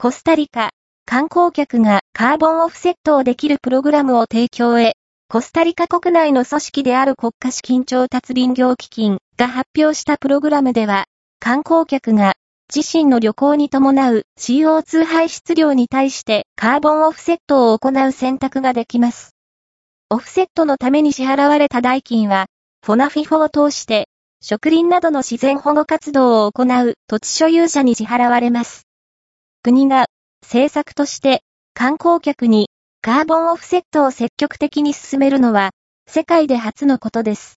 コスタリカ、観光客がカーボンオフセットをできるプログラムを提供へ、コスタリカ国内の組織である国家資金調達林業基金が発表したプログラムでは、観光客が自身の旅行に伴う CO2 排出量に対してカーボンオフセットを行う選択ができます。オフセットのために支払われた代金は、フォナフィフォを通して、植林などの自然保護活動を行う土地所有者に支払われます。国が政策として観光客にカーボンオフセットを積極的に進めるのは世界で初のことです。